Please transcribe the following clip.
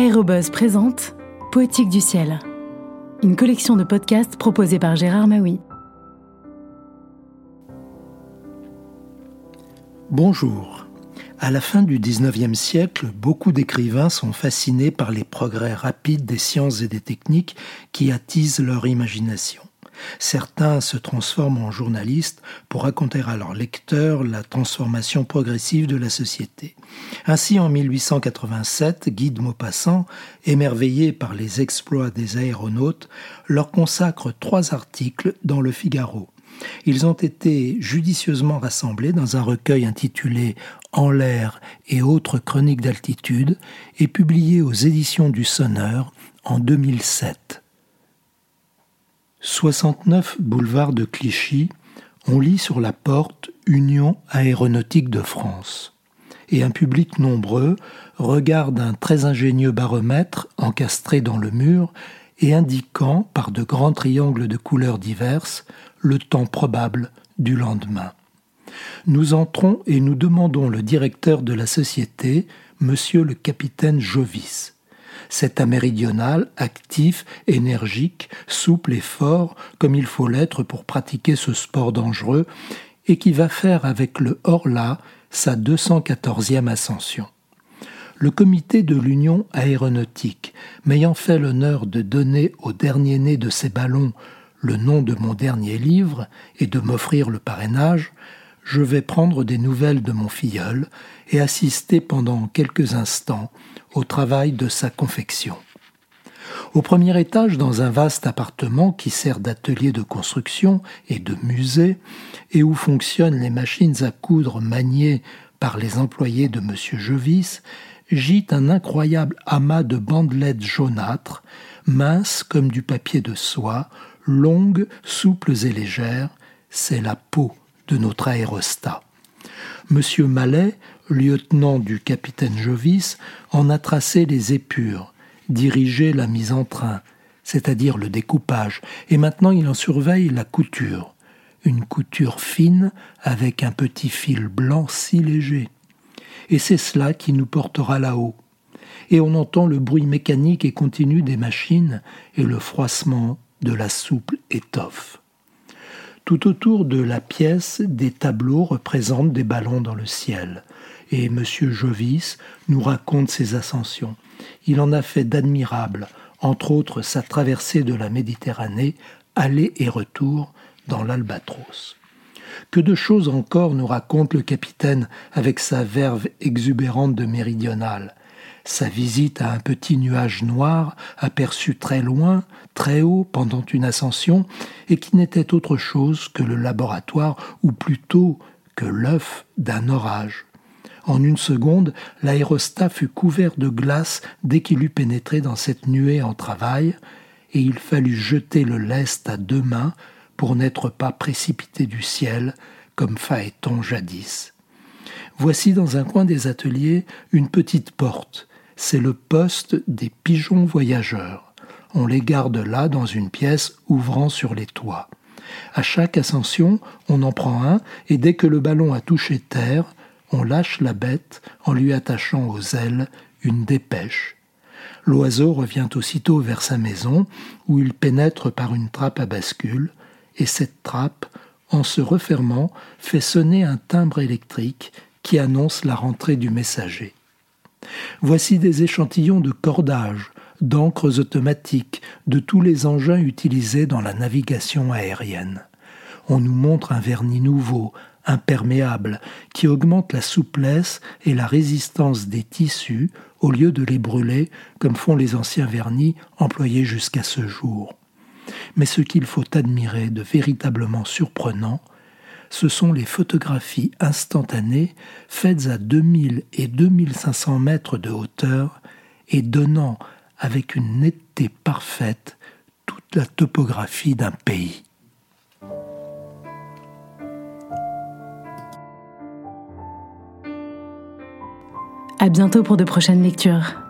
Aérobuzz présente Poétique du ciel, une collection de podcasts proposée par Gérard Maui. Bonjour. À la fin du XIXe siècle, beaucoup d'écrivains sont fascinés par les progrès rapides des sciences et des techniques qui attisent leur imagination. Certains se transforment en journalistes pour raconter à leurs lecteurs la transformation progressive de la société. Ainsi, en 1887, Guy de Maupassant, émerveillé par les exploits des aéronautes, leur consacre trois articles dans le Figaro. Ils ont été judicieusement rassemblés dans un recueil intitulé En l'air et autres chroniques d'altitude et publiés aux éditions du Sonneur en 2007. 69 boulevard de Clichy, on lit sur la porte Union aéronautique de France. Et un public nombreux regarde un très ingénieux baromètre encastré dans le mur et indiquant par de grands triangles de couleurs diverses le temps probable du lendemain. Nous entrons et nous demandons le directeur de la société, monsieur le capitaine Jovis cet améridional, actif, énergique, souple et fort, comme il faut l'être pour pratiquer ce sport dangereux, et qui va faire avec le Horla sa 214e ascension. Le comité de l'Union aéronautique, m'ayant fait l'honneur de donner au dernier-né de ces ballons le nom de mon dernier livre et de m'offrir le parrainage, je vais prendre des nouvelles de mon filleul et assister pendant quelques instants au travail de sa confection. Au premier étage, dans un vaste appartement qui sert d'atelier de construction et de musée, et où fonctionnent les machines à coudre maniées par les employés de M. Jevis, gît un incroyable amas de bandelettes jaunâtres, minces comme du papier de soie, longues, souples et légères, c'est la peau de notre aérostat. Monsieur Mallet, lieutenant du capitaine Jovis, en a tracé les épures, dirigé la mise en train, c'est-à-dire le découpage, et maintenant il en surveille la couture, une couture fine avec un petit fil blanc si léger. Et c'est cela qui nous portera là-haut. Et on entend le bruit mécanique et continu des machines et le froissement de la souple étoffe. Tout autour de la pièce, des tableaux représentent des ballons dans le ciel. Et M. Jovis nous raconte ses ascensions. Il en a fait d'admirables, entre autres sa traversée de la Méditerranée, aller et retour dans l'Albatros. Que de choses encore nous raconte le capitaine avec sa verve exubérante de méridionale sa visite à un petit nuage noir aperçu très loin, très haut pendant une ascension, et qui n'était autre chose que le laboratoire, ou plutôt que l'œuf d'un orage. En une seconde, l'aérostat fut couvert de glace dès qu'il eut pénétré dans cette nuée en travail, et il fallut jeter le lest à deux mains pour n'être pas précipité du ciel comme Phaéton jadis. Voici dans un coin des ateliers une petite porte, c'est le poste des pigeons voyageurs. On les garde là dans une pièce ouvrant sur les toits. À chaque ascension, on en prend un et dès que le ballon a touché terre, on lâche la bête en lui attachant aux ailes une dépêche. L'oiseau revient aussitôt vers sa maison où il pénètre par une trappe à bascule et cette trappe, en se refermant, fait sonner un timbre électrique qui annonce la rentrée du messager. Voici des échantillons de cordage, d'encres automatiques, de tous les engins utilisés dans la navigation aérienne. On nous montre un vernis nouveau, imperméable, qui augmente la souplesse et la résistance des tissus au lieu de les brûler comme font les anciens vernis employés jusqu'à ce jour. Mais ce qu'il faut admirer de véritablement surprenant, ce sont les photographies instantanées faites à 2000 et 2500 mètres de hauteur et donnant avec une netteté parfaite toute la topographie d'un pays. À bientôt pour de prochaines lectures.